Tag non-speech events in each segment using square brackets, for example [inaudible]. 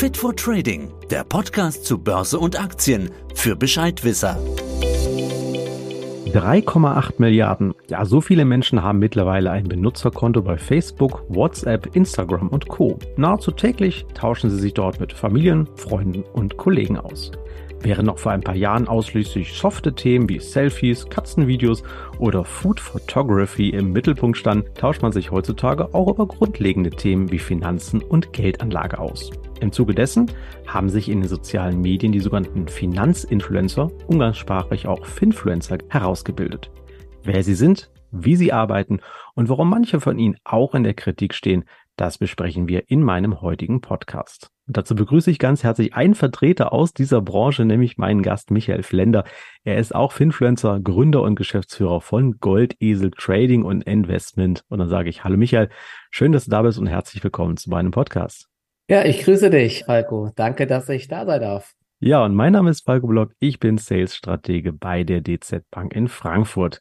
Fit for Trading, der Podcast zu Börse und Aktien für Bescheidwisser. 3,8 Milliarden. Ja, so viele Menschen haben mittlerweile ein Benutzerkonto bei Facebook, WhatsApp, Instagram und Co. Nahezu täglich tauschen sie sich dort mit Familien, Freunden und Kollegen aus. Während noch vor ein paar Jahren ausschließlich softe Themen wie Selfies, Katzenvideos oder Food Photography im Mittelpunkt standen, tauscht man sich heutzutage auch über grundlegende Themen wie Finanzen und Geldanlage aus. Im Zuge dessen haben sich in den sozialen Medien die sogenannten Finanzinfluencer, umgangssprachlich auch Finfluencer, herausgebildet. Wer sie sind, wie sie arbeiten und warum manche von ihnen auch in der Kritik stehen, das besprechen wir in meinem heutigen Podcast. Und dazu begrüße ich ganz herzlich einen Vertreter aus dieser Branche, nämlich meinen Gast Michael Flender. Er ist auch Finfluencer, Gründer und Geschäftsführer von Goldesel Trading und Investment. Und dann sage ich, hallo Michael, schön, dass du da bist und herzlich willkommen zu meinem Podcast. Ja, ich grüße dich, Falco. Danke, dass ich da sein darf. Ja, und mein Name ist Falco Block. Ich bin Sales-Stratege bei der DZ Bank in Frankfurt.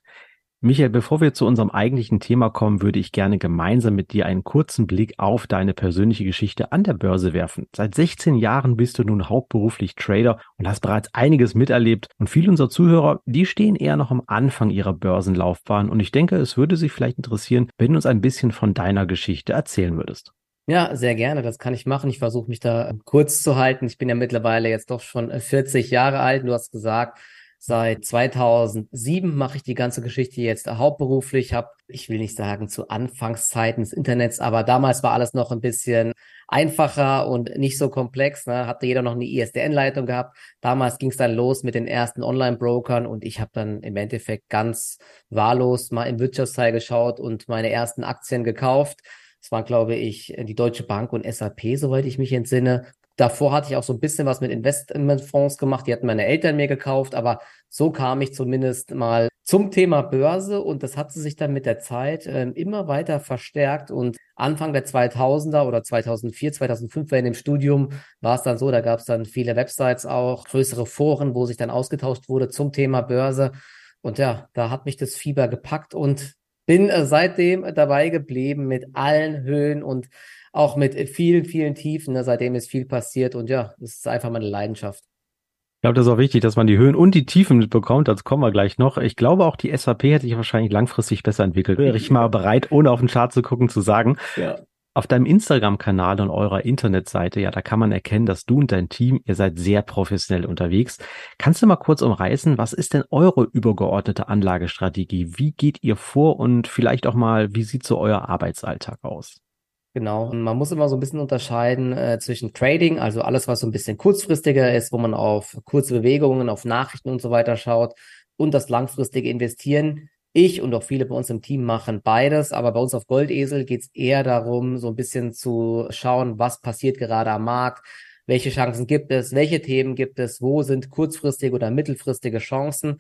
Michael, bevor wir zu unserem eigentlichen Thema kommen, würde ich gerne gemeinsam mit dir einen kurzen Blick auf deine persönliche Geschichte an der Börse werfen. Seit 16 Jahren bist du nun hauptberuflich Trader und hast bereits einiges miterlebt. Und viele unserer Zuhörer, die stehen eher noch am Anfang ihrer Börsenlaufbahn. Und ich denke, es würde sich vielleicht interessieren, wenn du uns ein bisschen von deiner Geschichte erzählen würdest. Ja, sehr gerne. Das kann ich machen. Ich versuche mich da kurz zu halten. Ich bin ja mittlerweile jetzt doch schon 40 Jahre alt. Du hast gesagt, Seit 2007 mache ich die ganze Geschichte jetzt hauptberuflich. Habe, ich will nicht sagen zu Anfangszeiten des Internets, aber damals war alles noch ein bisschen einfacher und nicht so komplex. Ne? Hatte jeder noch eine ISDN-Leitung gehabt. Damals ging es dann los mit den ersten Online-Brokern und ich habe dann im Endeffekt ganz wahllos mal im Wirtschaftsteil geschaut und meine ersten Aktien gekauft. Das waren, glaube ich, die Deutsche Bank und SAP, soweit ich mich entsinne. Davor hatte ich auch so ein bisschen was mit Investmentfonds gemacht. Die hatten meine Eltern mir gekauft, aber so kam ich zumindest mal zum Thema Börse und das hat sich dann mit der Zeit äh, immer weiter verstärkt und Anfang der 2000er oder 2004, 2005 in dem Studium war es dann so, da gab es dann viele Websites auch, größere Foren, wo sich dann ausgetauscht wurde zum Thema Börse und ja, da hat mich das Fieber gepackt und bin äh, seitdem dabei geblieben mit allen Höhen und auch mit vielen, vielen Tiefen. Ne? Seitdem ist viel passiert und ja, es ist einfach meine Leidenschaft. Ich glaube, das ist auch wichtig, dass man die Höhen und die Tiefen mitbekommt. Dazu kommen wir gleich noch. Ich glaube, auch die SAP hätte sich wahrscheinlich langfristig besser entwickelt. Wäre ich mal bereit, ohne auf den Chart zu gucken, zu sagen. Ja. Auf deinem Instagram-Kanal und eurer Internetseite, ja, da kann man erkennen, dass du und dein Team, ihr seid sehr professionell unterwegs. Kannst du mal kurz umreißen, was ist denn eure übergeordnete Anlagestrategie? Wie geht ihr vor und vielleicht auch mal, wie sieht so euer Arbeitsalltag aus? Genau. Man muss immer so ein bisschen unterscheiden äh, zwischen Trading, also alles, was so ein bisschen kurzfristiger ist, wo man auf kurze Bewegungen, auf Nachrichten und so weiter schaut und das langfristige Investieren. Ich und auch viele bei uns im Team machen beides, aber bei uns auf Goldesel geht es eher darum, so ein bisschen zu schauen, was passiert gerade am Markt, welche Chancen gibt es, welche Themen gibt es, wo sind kurzfristige oder mittelfristige Chancen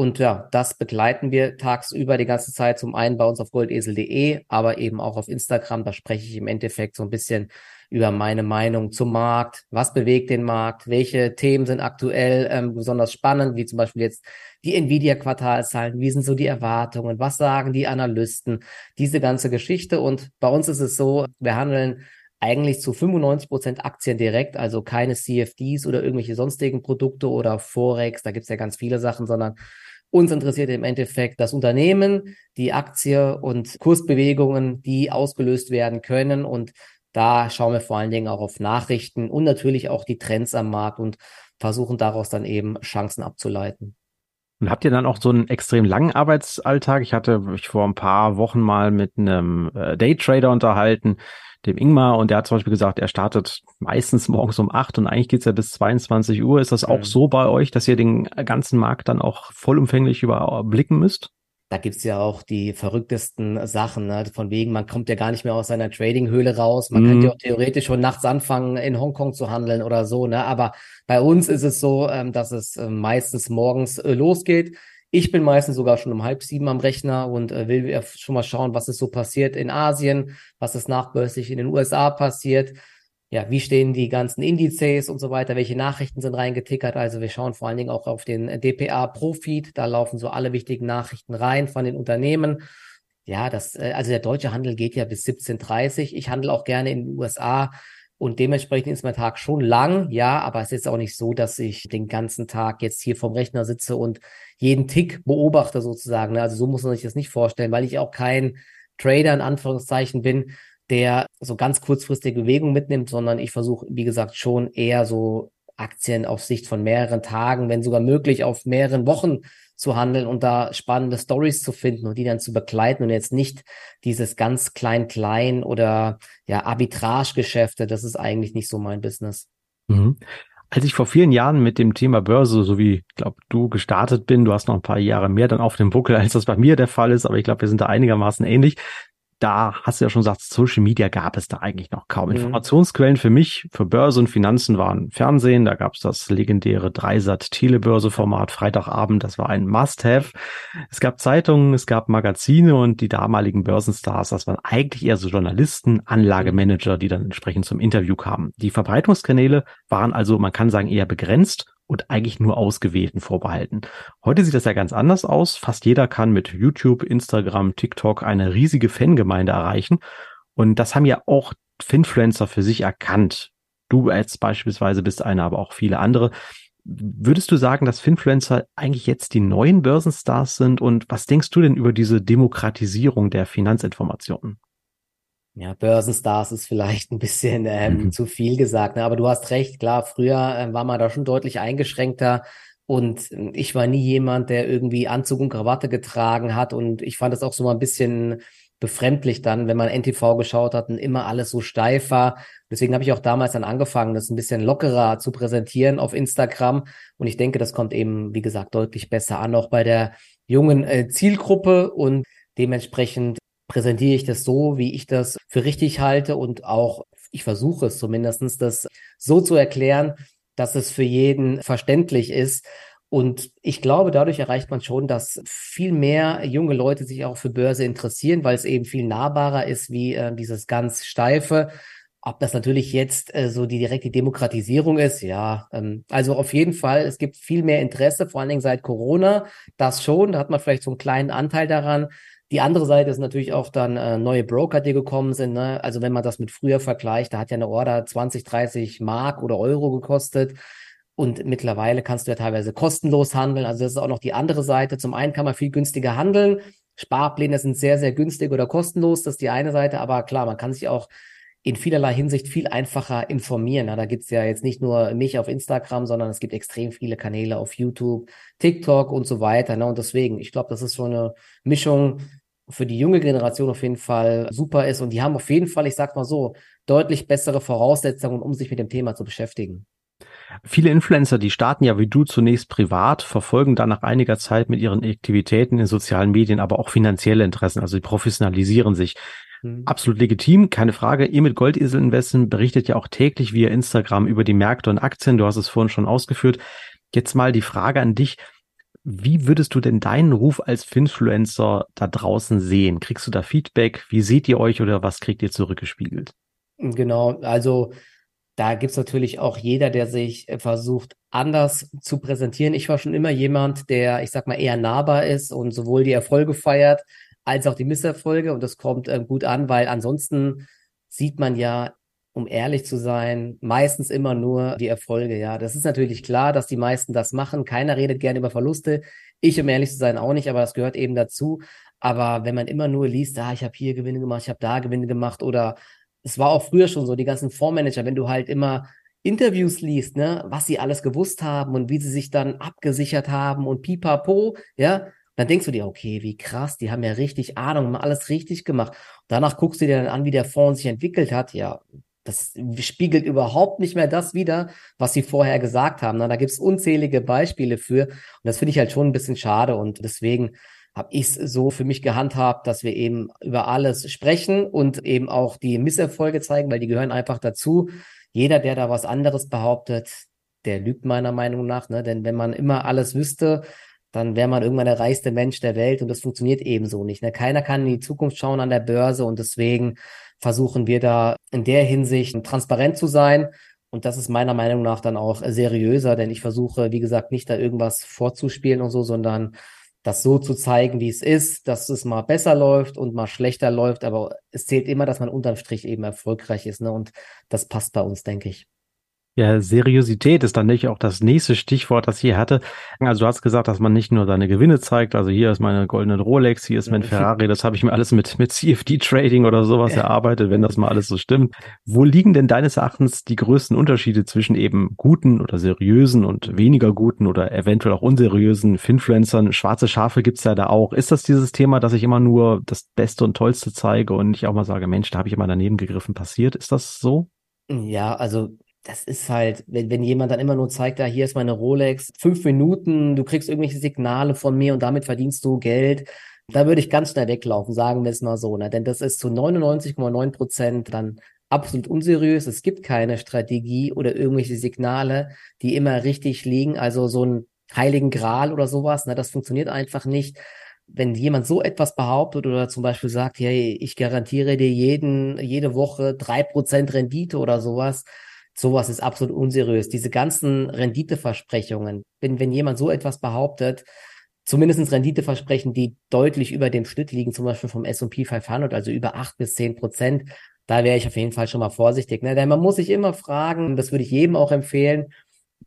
und ja, das begleiten wir tagsüber die ganze Zeit, zum einen bei uns auf goldesel.de, aber eben auch auf Instagram. Da spreche ich im Endeffekt so ein bisschen über meine Meinung zum Markt. Was bewegt den Markt? Welche Themen sind aktuell ähm, besonders spannend, wie zum Beispiel jetzt die Nvidia-Quartalszahlen? Wie sind so die Erwartungen? Was sagen die Analysten? Diese ganze Geschichte. Und bei uns ist es so, wir handeln eigentlich zu 95 Prozent Aktien direkt, also keine CFDs oder irgendwelche sonstigen Produkte oder Forex, da gibt's ja ganz viele Sachen, sondern uns interessiert im Endeffekt das Unternehmen, die Aktie und Kursbewegungen, die ausgelöst werden können. Und da schauen wir vor allen Dingen auch auf Nachrichten und natürlich auch die Trends am Markt und versuchen daraus dann eben Chancen abzuleiten. Und habt ihr dann auch so einen extrem langen Arbeitsalltag? Ich hatte mich vor ein paar Wochen mal mit einem äh, Daytrader unterhalten, dem Ingmar und der hat zum Beispiel gesagt, er startet meistens morgens um acht und eigentlich geht's ja bis 22 Uhr. Ist das auch mhm. so bei euch, dass ihr den ganzen Markt dann auch vollumfänglich überblicken müsst? Da gibt's ja auch die verrücktesten Sachen, ne? von wegen, man kommt ja gar nicht mehr aus seiner Trading-Höhle raus. Man mhm. könnte ja auch theoretisch schon nachts anfangen, in Hongkong zu handeln oder so. Ne? Aber bei uns ist es so, ähm, dass es äh, meistens morgens äh, losgeht. Ich bin meistens sogar schon um halb sieben am Rechner und äh, will schon mal schauen, was ist so passiert in Asien, was ist nachbörslich in den USA passiert. Ja, wie stehen die ganzen Indizes und so weiter, welche Nachrichten sind reingetickert. Also wir schauen vor allen Dingen auch auf den DPA Profit. Da laufen so alle wichtigen Nachrichten rein von den Unternehmen. Ja, das, äh, also der deutsche Handel geht ja bis 17.30. Ich handle auch gerne in den USA Und dementsprechend ist mein Tag schon lang, ja, aber es ist auch nicht so, dass ich den ganzen Tag jetzt hier vom Rechner sitze und jeden Tick beobachte sozusagen. Ne? Also so muss man sich das nicht vorstellen, weil ich auch kein Trader in Anführungszeichen bin, der so ganz kurzfristige Bewegung mitnimmt, sondern ich versuche, wie gesagt, schon eher so Aktien auf Sicht von mehreren Tagen, wenn sogar möglich auf mehreren Wochen zu handeln und da spannende Stories zu finden und die dann zu begleiten und jetzt nicht dieses ganz klein klein oder ja Arbitrage-Geschäfte. Das ist eigentlich nicht so mein Business. Mhm. Als ich vor vielen Jahren mit dem Thema Börse, so wie, ich glaube, du gestartet bin, du hast noch ein paar Jahre mehr dann auf dem Buckel, als das bei mir der Fall ist, aber ich glaube, wir sind da einigermaßen ähnlich da hast du ja schon gesagt, Social Media gab es da eigentlich noch kaum. Mhm. Informationsquellen für mich, für Börse und Finanzen waren Fernsehen, da gab es das legendäre Dreisat Telebörse-Format Freitagabend, das war ein Must-Have. Es gab Zeitungen, es gab Magazine und die damaligen Börsenstars, das waren eigentlich eher so Journalisten, Anlagemanager, die dann entsprechend zum Interview kamen. Die Verbreitungskanäle waren also, man kann sagen, eher begrenzt und eigentlich nur Ausgewählten vorbehalten. Heute sieht das ja ganz anders aus. Fast jeder kann mit YouTube, Instagram, TikTok eine riesige Fangemeinde erreichen. Und das haben ja auch Finfluencer für sich erkannt. Du als beispielsweise bist einer, aber auch viele andere. Würdest du sagen, dass Finfluencer eigentlich jetzt die neuen Börsenstars sind? Und was denkst du denn über diese Demokratisierung der Finanzinformationen? Ja, Börsenstars ist vielleicht ein bisschen ähm, mhm. zu viel gesagt, ne? aber du hast recht, klar, früher äh, war man da schon deutlich eingeschränkter und äh, ich war nie jemand, der irgendwie Anzug und Krawatte getragen hat und ich fand das auch so mal ein bisschen befremdlich dann, wenn man NTV geschaut hat und immer alles so steif war. Deswegen habe ich auch damals dann angefangen, das ein bisschen lockerer zu präsentieren auf Instagram und ich denke, das kommt eben, wie gesagt, deutlich besser an, auch bei der jungen äh, Zielgruppe und dementsprechend präsentiere ich das so, wie ich das für richtig halte und auch, ich versuche es zumindestens, das so zu erklären, dass es für jeden verständlich ist. Und ich glaube, dadurch erreicht man schon, dass viel mehr junge Leute sich auch für Börse interessieren, weil es eben viel nahbarer ist wie äh, dieses ganz steife. Ob das natürlich jetzt äh, so die direkte Demokratisierung ist, ja. Ähm, also auf jeden Fall, es gibt viel mehr Interesse, vor allen Dingen seit Corona. Das schon, da hat man vielleicht so einen kleinen Anteil daran. Die andere Seite ist natürlich auch dann äh, neue Broker, die gekommen sind. Ne? Also wenn man das mit früher vergleicht, da hat ja eine Order 20, 30 Mark oder Euro gekostet. Und mittlerweile kannst du ja teilweise kostenlos handeln. Also das ist auch noch die andere Seite. Zum einen kann man viel günstiger handeln. Sparpläne sind sehr, sehr günstig oder kostenlos. Das ist die eine Seite. Aber klar, man kann sich auch in vielerlei Hinsicht viel einfacher informieren. Ja, da gibt's ja jetzt nicht nur mich auf Instagram, sondern es gibt extrem viele Kanäle auf YouTube, TikTok und so weiter. Ne? Und deswegen, ich glaube, das ist so eine Mischung für die junge Generation auf jeden Fall super ist. Und die haben auf jeden Fall, ich sag mal so, deutlich bessere Voraussetzungen, um sich mit dem Thema zu beschäftigen. Viele Influencer, die starten ja wie du zunächst privat, verfolgen dann nach einiger Zeit mit ihren Aktivitäten in sozialen Medien aber auch finanzielle Interessen, also sie professionalisieren sich. Mhm. Absolut legitim, keine Frage. Ihr mit Goldesel Investen berichtet ja auch täglich via Instagram über die Märkte und Aktien. Du hast es vorhin schon ausgeführt. Jetzt mal die Frage an dich. Wie würdest du denn deinen Ruf als Finfluencer da draußen sehen? Kriegst du da Feedback? Wie seht ihr euch oder was kriegt ihr zurückgespiegelt? Genau, also da gibt's natürlich auch jeder, der sich äh, versucht, anders zu präsentieren. Ich war schon immer jemand, der, ich sag mal, eher nahbar ist und sowohl die Erfolge feiert als auch die Misserfolge. Und das kommt äh, gut an, weil ansonsten sieht man ja um ehrlich zu sein, meistens immer nur die Erfolge. Ja, das ist natürlich klar, dass die meisten das machen. Keiner redet gerne über Verluste. Ich, um ehrlich zu sein, auch nicht, aber das gehört eben dazu. Aber wenn man immer nur liest, ah, ich habe hier Gewinne gemacht, ich habe da Gewinne gemacht oder es war auch früher schon so, die ganzen Fondsmanager, wenn du halt immer Interviews liest, ne, was sie alles gewusst haben und wie sie sich dann abgesichert haben und pipapo, ja, dann denkst du dir, okay, wie krass, die haben ja richtig Ahnung, haben alles richtig gemacht. Danach guckst du dir dann an, wie der Fonds sich entwickelt hat. Ja, das spiegelt überhaupt nicht mehr das wider, was sie vorher gesagt haben. Da gibt es unzählige Beispiele für. Und das finde ich halt schon ein bisschen schade. Und deswegen habe ich es so für mich gehandhabt, dass wir eben über alles sprechen und eben auch die Misserfolge zeigen, weil die gehören einfach dazu. Jeder, der da was anderes behauptet, der lügt meiner Meinung nach. Ne? Denn wenn man immer alles wüsste, dann wäre man irgendwann der reichste Mensch der Welt und das funktioniert ebenso nicht. Ne? Keiner kann in die Zukunft schauen an der Börse und deswegen versuchen wir da in der Hinsicht transparent zu sein. Und das ist meiner Meinung nach dann auch seriöser, denn ich versuche, wie gesagt, nicht da irgendwas vorzuspielen und so, sondern das so zu zeigen, wie es ist, dass es mal besser läuft und mal schlechter läuft, aber es zählt immer, dass man unterm Strich eben erfolgreich ist, ne? Und das passt bei uns, denke ich. Ja, Seriosität ist dann nicht auch das nächste Stichwort, das ich hier hatte. Also du hast gesagt, dass man nicht nur seine Gewinne zeigt, also hier ist meine goldene Rolex, hier ist mein [laughs] Ferrari, das habe ich mir alles mit, mit CFD-Trading oder sowas erarbeitet, wenn das mal alles so stimmt. Wo liegen denn deines Erachtens die größten Unterschiede zwischen eben guten oder seriösen und weniger guten oder eventuell auch unseriösen Finfluencern? Schwarze Schafe gibt's ja da auch. Ist das dieses Thema, dass ich immer nur das Beste und Tollste zeige und ich auch mal sage, Mensch, da habe ich immer daneben gegriffen, passiert? Ist das so? Ja, also das ist halt, wenn, wenn jemand dann immer nur zeigt, da hier ist meine Rolex, fünf Minuten, du kriegst irgendwelche Signale von mir und damit verdienst du Geld, da würde ich ganz schnell weglaufen, sagen wir es mal so, ne? Denn das ist zu 99,9 Prozent dann absolut unseriös. Es gibt keine Strategie oder irgendwelche Signale, die immer richtig liegen. Also so ein heiligen Gral oder sowas, ne? Das funktioniert einfach nicht. Wenn jemand so etwas behauptet oder zum Beispiel sagt, hey, ich garantiere dir jeden, jede Woche drei Prozent Rendite oder sowas, Sowas ist absolut unseriös. Diese ganzen Renditeversprechungen, wenn, wenn jemand so etwas behauptet, zumindest Renditeversprechen, die deutlich über dem Schnitt liegen, zum Beispiel vom S&P 500, also über acht bis zehn Prozent, da wäre ich auf jeden Fall schon mal vorsichtig. Ne? Denn man muss sich immer fragen, das würde ich jedem auch empfehlen,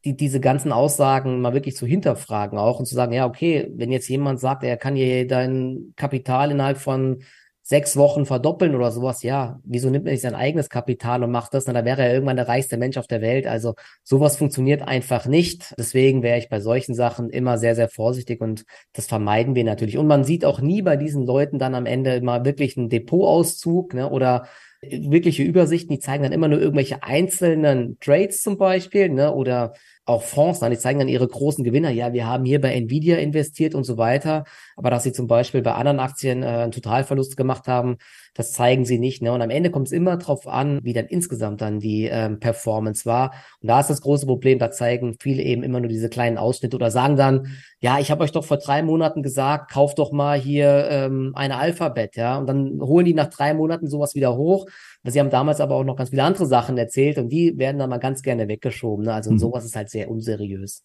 die, diese ganzen Aussagen mal wirklich zu hinterfragen auch und zu sagen, ja, okay, wenn jetzt jemand sagt, er kann hier dein Kapital innerhalb von sechs Wochen verdoppeln oder sowas, ja, wieso nimmt man nicht sein eigenes Kapital und macht das? Na, da wäre er irgendwann der reichste Mensch auf der Welt. Also sowas funktioniert einfach nicht. Deswegen wäre ich bei solchen Sachen immer sehr, sehr vorsichtig und das vermeiden wir natürlich. Und man sieht auch nie bei diesen Leuten dann am Ende mal wirklich einen Depotauszug ne, oder wirkliche Übersichten, die zeigen dann immer nur irgendwelche einzelnen Trades zum Beispiel, ne, oder auch Fonds dann, die zeigen dann ihre großen Gewinner. Ja, wir haben hier bei Nvidia investiert und so weiter. Aber dass sie zum Beispiel bei anderen Aktien äh, einen Totalverlust gemacht haben, das zeigen sie nicht. Ne? Und am Ende kommt es immer drauf an, wie dann insgesamt dann die ähm, Performance war. Und da ist das große Problem, da zeigen viele eben immer nur diese kleinen Ausschnitte oder sagen dann, ja, ich habe euch doch vor drei Monaten gesagt, kauft doch mal hier ähm, eine Alphabet, ja. Und dann holen die nach drei Monaten sowas wieder hoch. Sie haben damals aber auch noch ganz viele andere Sachen erzählt und die werden dann mal ganz gerne weggeschoben. Ne? Also mhm. sowas ist halt sehr unseriös.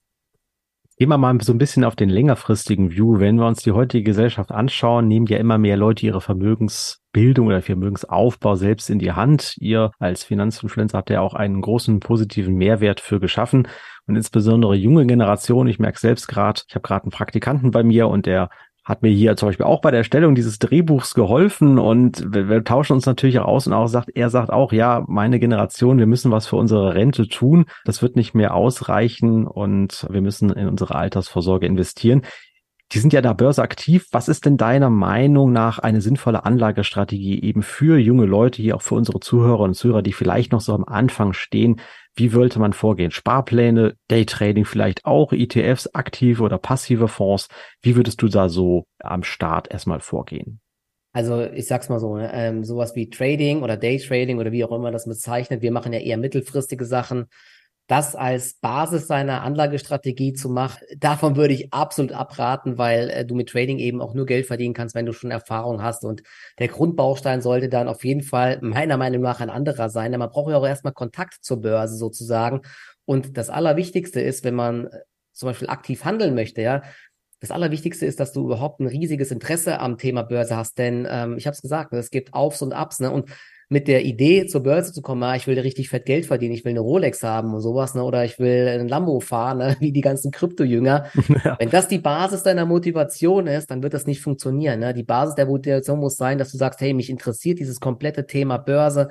Gehen wir mal so ein bisschen auf den längerfristigen View. Wenn wir uns die heutige Gesellschaft anschauen, nehmen ja immer mehr Leute ihre Vermögensbildung oder Vermögensaufbau selbst in die Hand. Ihr als Finanzinfluencer habt ja auch einen großen positiven Mehrwert für geschaffen und insbesondere junge Generation. Ich merke selbst gerade, ich habe gerade einen Praktikanten bei mir und der hat mir hier zum Beispiel auch bei der Erstellung dieses Drehbuchs geholfen und wir, wir, tauschen uns natürlich auch aus und auch sagt, er sagt auch, ja, meine Generation, wir müssen was für unsere Rente tun. Das wird nicht mehr ausreichen und wir müssen in unsere Altersvorsorge investieren. Die sind ja da Börse aktiv. Was ist denn deiner Meinung nach eine sinnvolle Anlagestrategie eben für junge Leute, hier auch für unsere Zuhörer und Zuhörer, die vielleicht noch so am Anfang stehen? Wie wollte man vorgehen? Sparpläne, Daytrading vielleicht auch, ETFs, aktive oder passive Fonds. Wie würdest du da so am Start erstmal vorgehen? Also ich sag's mal so, ne, ähm, sowas wie Trading oder Daytrading oder wie auch immer das bezeichnet. Wir machen ja eher mittelfristige Sachen das als Basis seiner Anlagestrategie zu machen, davon würde ich absolut abraten, weil äh, du mit Trading eben auch nur Geld verdienen kannst, wenn du schon Erfahrung hast. Und der Grundbaustein sollte dann auf jeden Fall meiner Meinung nach ein anderer sein. Denn man braucht ja auch erstmal Kontakt zur Börse sozusagen. Und das Allerwichtigste ist, wenn man äh, zum Beispiel aktiv handeln möchte, ja, das Allerwichtigste ist, dass du überhaupt ein riesiges Interesse am Thema Börse hast, denn ähm, ich habe es gesagt, ne, es gibt Aufs und Abs, ne? Und mit der Idee zur Börse zu kommen, ah, ich will da richtig fett Geld verdienen, ich will eine Rolex haben und sowas, ne? oder ich will ein Lambo fahren, ne? [laughs] wie die ganzen Krypto-Jünger. [laughs] Ja. Wenn das die Basis deiner Motivation ist, dann wird das nicht funktionieren. Ne? Die Basis der Motivation muss sein, dass du sagst, hey, mich interessiert dieses komplette Thema Börse.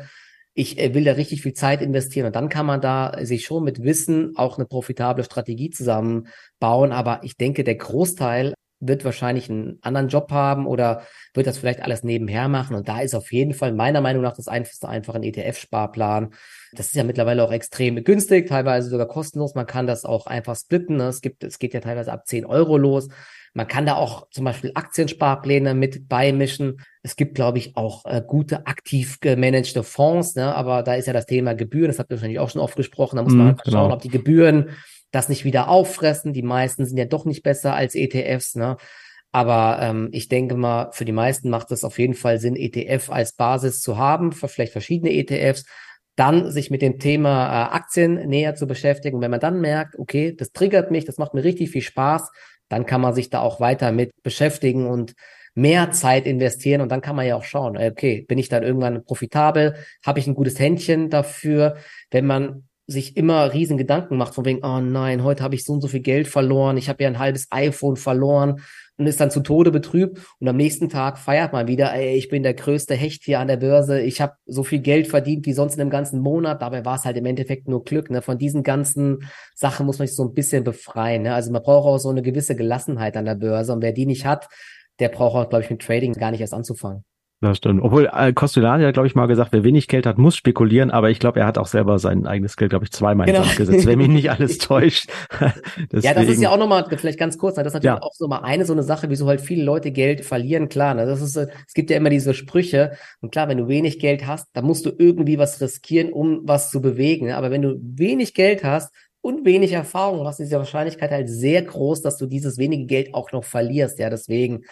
Ich äh, will da richtig viel Zeit investieren und dann kann man da sich schon mit Wissen auch eine profitable Strategie zusammenbauen. Aber ich denke, der Großteil wird wahrscheinlich einen anderen Job haben oder wird das vielleicht alles nebenher machen. Und da ist auf jeden Fall meiner Meinung nach das einfachste einfach ein ETF-Sparplan. Das ist ja mittlerweile auch extrem günstig, teilweise sogar kostenlos. Man kann das auch einfach splitten. Es gibt, es geht ja teilweise ab 10 Euro los. Man kann da auch zum Beispiel Aktiensparpläne mit beimischen. Es gibt, glaube ich, auch äh, gute aktiv gemanagte Fonds, ne? aber da ist ja das Thema Gebühren, das habt ihr wahrscheinlich auch schon oft gesprochen. Da muss man mm, einfach genau. schauen, ob die Gebühren das nicht wieder auffressen. Die meisten sind ja doch nicht besser als ETFs, ne? Aber ähm, ich denke mal, für die meisten macht es auf jeden Fall Sinn, ETF als Basis zu haben, vielleicht verschiedene ETFs, dann sich mit dem Thema äh, Aktien näher zu beschäftigen. Wenn man dann merkt, okay, das triggert mich, das macht mir richtig viel Spaß, dann kann man sich da auch weiter mit beschäftigen und mehr Zeit investieren und dann kann man ja auch schauen, okay, bin ich dann irgendwann profitabel, habe ich ein gutes Händchen dafür, wenn man sich immer riesen Gedanken macht, von wegen, oh nein, heute habe ich so und so viel Geld verloren, ich habe ja ein halbes iPhone verloren und ist dann zu Tode betrübt und am nächsten Tag feiert man wieder, ey, ich bin der größte Hecht hier an der Börse, ich habe so viel Geld verdient wie sonst in einem ganzen Monat, dabei war es halt im Endeffekt nur Glück. Ne? Von diesen ganzen Sachen muss man sich so ein bisschen befreien. Ne? Also man braucht auch so eine gewisse Gelassenheit an der Börse und wer die nicht hat, der braucht auch, glaube ich, mit Trading gar nicht erst anzufangen. Das stimmt. Obwohl äh, Costolani hat, glaube ich, mal gesagt, wer wenig Geld hat, muss spekulieren, aber ich glaube, er hat auch selber sein eigenes Geld, glaube ich, zweimal genau. gesetzt, wenn mich nicht alles [laughs] täuscht. ja, das ist ja auch nochmal, vielleicht ganz kurz, das ist natürlich ja. auch so mal eine so eine Sache, wieso halt viele Leute Geld verlieren, klar. Ne? Das ist, es gibt ja immer diese Sprüche und klar, wenn du wenig Geld hast, dann musst du irgendwie was riskieren, um was zu bewegen. Ne? Aber wenn du wenig Geld hast, und wenig Erfahrung hast, ist die Wahrscheinlichkeit halt sehr groß, dass du dieses wenige Geld auch noch verlierst. Ja, deswegen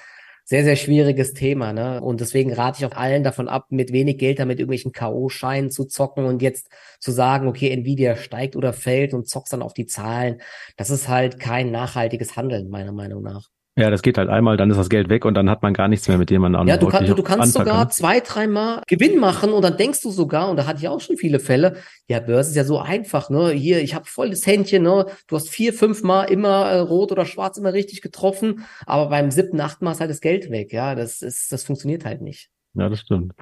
sehr, sehr schwieriges Thema. Ne? Und deswegen rate ich auch allen davon ab, mit wenig Geld damit irgendwelchen K.O.-Scheinen zu zocken und jetzt zu sagen, okay, Nvidia steigt oder fällt und zockst dann auf die Zahlen. Das ist halt kein nachhaltiges Handeln, meiner Meinung nach. Ja, das geht halt einmal, dann ist das Geld weg und dann hat man gar nichts mehr, mit dem man an. Ja, du, kann, du, du kannst sogar kann. zwei, dreimal Gewinn machen und dann denkst du sogar, und da hatte ich auch schon viele Fälle, ja, Börse ist ja so einfach, ne? Hier, ich habe volles Händchen, ne? Du hast vier, fünf Mal immer äh, rot oder schwarz immer richtig getroffen, aber beim siebten, achten Mal ist halt das Geld weg, ja. Das ist, das funktioniert halt nicht. Ja, das stimmt.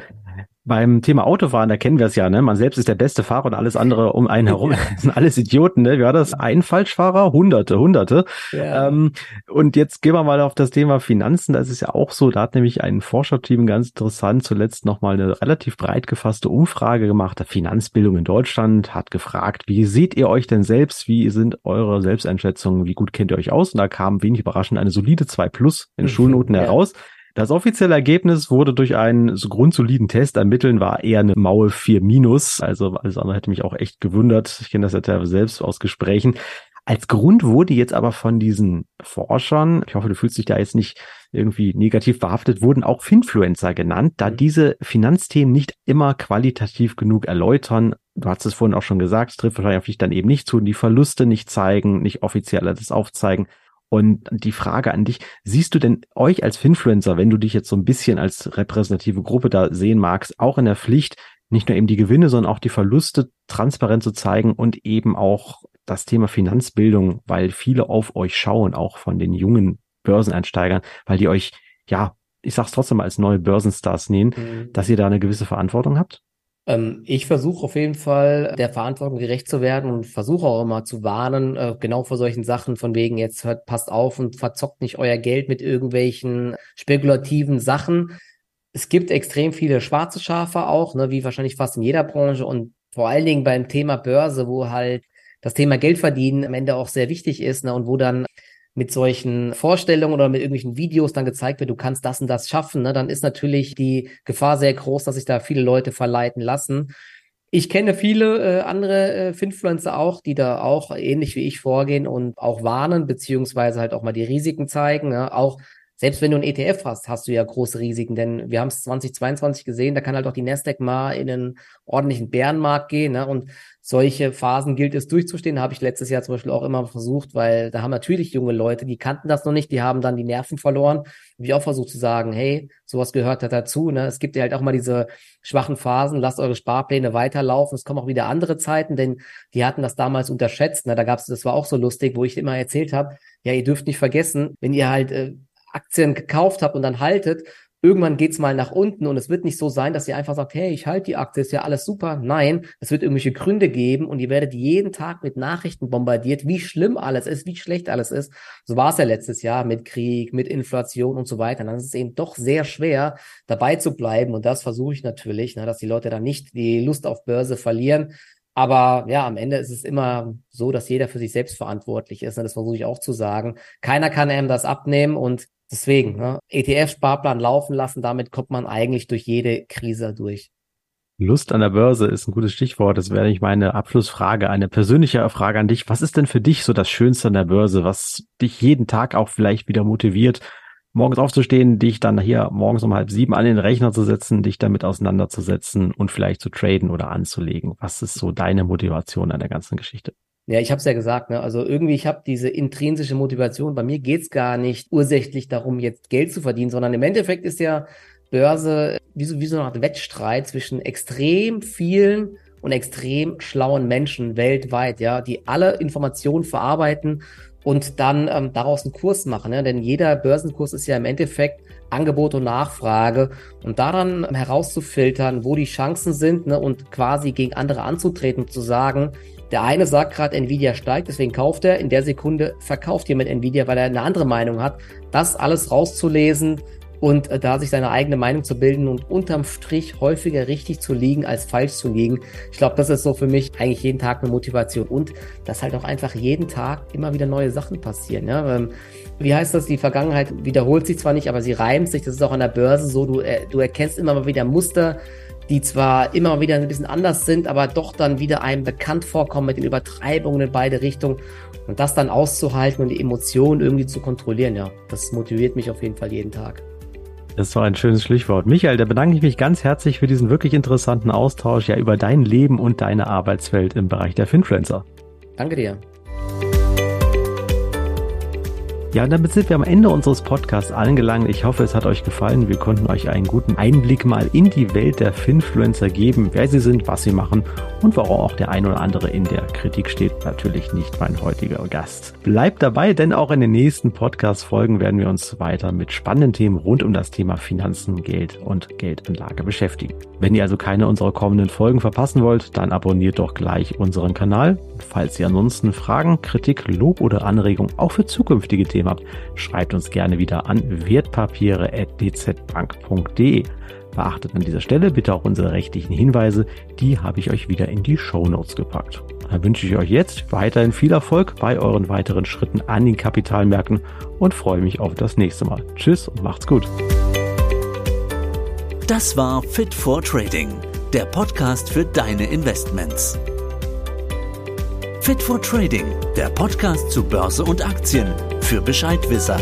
Beim Thema Autofahren, da kennen wir es ja, ne? Man selbst ist der beste Fahrer und alles andere um einen herum [laughs] sind alles Idioten, ne? Wie war das? Ein Falschfahrer? Hunderte, Hunderte. Ja. Ähm, und jetzt gehen wir mal auf das Thema Finanzen. Das ist ja auch so. Da hat nämlich ein Forscherteam ganz interessant zuletzt nochmal eine relativ breit gefasste Umfrage gemacht. Der Finanzbildung in Deutschland hat gefragt, wie seht ihr euch denn selbst? Wie sind eure Selbsteinschätzungen? Wie gut kennt ihr euch aus? Und da kam wenig überraschend eine solide 2 Plus in Schulnoten ja. heraus. Das offizielle Ergebnis wurde durch einen so grundsoliden Test ermitteln, war eher eine Maue 4 minus. Also alles andere hätte mich auch echt gewundert. Ich kenne das ja selbst aus Gesprächen. Als Grund wurde jetzt aber von diesen Forschern, ich hoffe, du fühlst dich da jetzt nicht irgendwie negativ behaftet, wurden auch Finfluencer genannt, da mhm. diese Finanzthemen nicht immer qualitativ genug erläutern. Du hast es vorhin auch schon gesagt, es trifft wahrscheinlich auf dich dann eben nicht zu, die Verluste nicht zeigen, nicht offiziell das aufzeigen. Und die Frage an dich, siehst du denn euch als Finfluencer, wenn du dich jetzt so ein bisschen als repräsentative Gruppe da sehen magst, auch in der Pflicht, nicht nur eben die Gewinne, sondern auch die Verluste transparent zu zeigen und eben auch das Thema Finanzbildung, weil viele auf euch schauen, auch von den jungen Börseneinsteigern, weil die euch, ja, ich sag's trotzdem mal als neue Börsenstars nehmen, mhm. dass ihr da eine gewisse Verantwortung habt? Ähm, ich versuche auf jeden Fall der Verantwortung gerecht zu werden und versuche auch immer zu warnen, äh, genau vor solchen Sachen, von wegen jetzt hört, passt auf und verzockt nicht euer Geld mit irgendwelchen spekulativen Sachen. Es gibt extrem viele schwarze Schafe auch, ne, wie wahrscheinlich fast in jeder Branche und vor allen Dingen beim Thema Börse, wo halt das Thema Geld verdienen am Ende auch sehr wichtig ist ne, und wo dann mit solchen Vorstellungen oder mit irgendwelchen Videos dann gezeigt wird, du kannst das und das schaffen, ne, dann ist natürlich die Gefahr sehr groß, dass sich da viele Leute verleiten lassen. Ich kenne viele äh, andere äh, Finfluencer auch, die da auch ähnlich wie ich vorgehen und auch warnen, beziehungsweise halt auch mal die Risiken zeigen. Ne? Auch selbst wenn du ein ETF hast, hast du ja große Risiken, denn wir haben es 2022 gesehen, da kann halt auch die Nasdaq mal in einen ordentlichen Bärenmarkt gehen. Ne? Und solche Phasen gilt es durchzustehen, habe ich letztes Jahr zum Beispiel auch immer versucht, weil da haben natürlich junge Leute, die kannten das noch nicht, die haben dann die Nerven verloren. Ich auch versucht zu sagen, hey, sowas gehört da dazu. Ne? Es gibt ja halt auch mal diese schwachen Phasen, lasst eure Sparpläne weiterlaufen. Es kommen auch wieder andere Zeiten, denn die hatten das damals unterschätzt. Ne? Da gab's, das war auch so lustig, wo ich immer erzählt habe, ja, ihr dürft nicht vergessen, wenn ihr halt äh, Aktien gekauft habt und dann haltet, irgendwann geht's mal nach unten und es wird nicht so sein, dass ihr einfach sagt, hey, ich halte die Aktie, ist ja alles super. Nein, es wird irgendwelche Gründe geben und ihr werdet jeden Tag mit Nachrichten bombardiert, wie schlimm alles ist, wie schlecht alles ist. So war es ja letztes Jahr mit Krieg, mit Inflation und so weiter. Und dann ist es eben doch sehr schwer, dabei zu bleiben und das versuche ich natürlich, ne, dass die Leute dann nicht die Lust auf Börse verlieren. Aber ja, am Ende ist es immer so, dass jeder für sich selbst verantwortlich ist. Ne? Das versuche ich auch zu sagen. Keiner kann einem das abnehmen und Deswegen, ne, ETF-Sparplan laufen lassen, damit kommt man eigentlich durch jede Krise durch. Lust an der Börse ist ein gutes Stichwort. Das wäre nicht meine Abschlussfrage, eine persönliche Frage an dich. Was ist denn für dich so das Schönste an der Börse, was dich jeden Tag auch vielleicht wieder motiviert, morgens aufzustehen, dich dann hier morgens um halb sieben an den Rechner zu setzen, dich damit auseinanderzusetzen und vielleicht zu traden oder anzulegen? Was ist so deine Motivation an der ganzen Geschichte? Ja, ich habe es ja gesagt, ne? also irgendwie, ich habe diese intrinsische Motivation. Bei mir geht's gar nicht ursächlich darum, jetzt Geld zu verdienen, sondern im Endeffekt ist ja Börse wie so, wie so eine Art Wettstreit zwischen extrem vielen und extrem schlauen Menschen weltweit, ja, die alle Informationen verarbeiten und dann ähm, daraus einen Kurs machen. Ne? Denn jeder Börsenkurs ist ja im Endeffekt Angebot und Nachfrage und daran herauszufiltern, wo die Chancen sind ne? und quasi gegen andere anzutreten, zu sagen, der eine sagt gerade, Nvidia steigt, deswegen kauft er. In der Sekunde verkauft jemand Nvidia, weil er eine andere Meinung hat. Das alles rauszulesen und äh, da sich seine eigene Meinung zu bilden und unterm Strich häufiger richtig zu liegen als falsch zu liegen. Ich glaube, das ist so für mich eigentlich jeden Tag eine Motivation und dass halt auch einfach jeden Tag immer wieder neue Sachen passieren. Ja? Ähm, wie heißt das? Die Vergangenheit wiederholt sich zwar nicht, aber sie reimt sich. Das ist auch an der Börse so. Du, äh, du erkennst immer mal wieder Muster die zwar immer wieder ein bisschen anders sind, aber doch dann wieder einem bekannt vorkommen mit den Übertreibungen in beide Richtungen. Und das dann auszuhalten und die Emotionen irgendwie zu kontrollieren, ja, das motiviert mich auf jeden Fall jeden Tag. Das war ein schönes Schlusswort. Michael, da bedanke ich mich ganz herzlich für diesen wirklich interessanten Austausch ja über dein Leben und deine Arbeitswelt im Bereich der Finfluencer. Danke dir. Ja, und damit sind wir am Ende unseres Podcasts angelangt. Ich hoffe, es hat euch gefallen. Wir konnten euch einen guten Einblick mal in die Welt der Finfluencer geben, wer sie sind, was sie machen und warum auch der ein oder andere in der Kritik steht. Natürlich nicht mein heutiger Gast. Bleibt dabei, denn auch in den nächsten Podcast-Folgen werden wir uns weiter mit spannenden Themen rund um das Thema Finanzen, Geld und Geldanlage beschäftigen. Wenn ihr also keine unserer kommenden Folgen verpassen wollt, dann abonniert doch gleich unseren Kanal. Falls ihr ansonsten Fragen, Kritik, Lob oder Anregung auch für zukünftige Themen habt, schreibt uns gerne wieder an wertpapiere.dzbank.de. Beachtet an dieser Stelle bitte auch unsere rechtlichen Hinweise, die habe ich euch wieder in die Show Notes gepackt. Dann wünsche ich euch jetzt weiterhin viel Erfolg bei euren weiteren Schritten an den Kapitalmärkten und freue mich auf das nächste Mal. Tschüss und macht's gut. Das war Fit for Trading, der Podcast für deine Investments. Fit for Trading, der Podcast zu Börse und Aktien für Bescheidwisser.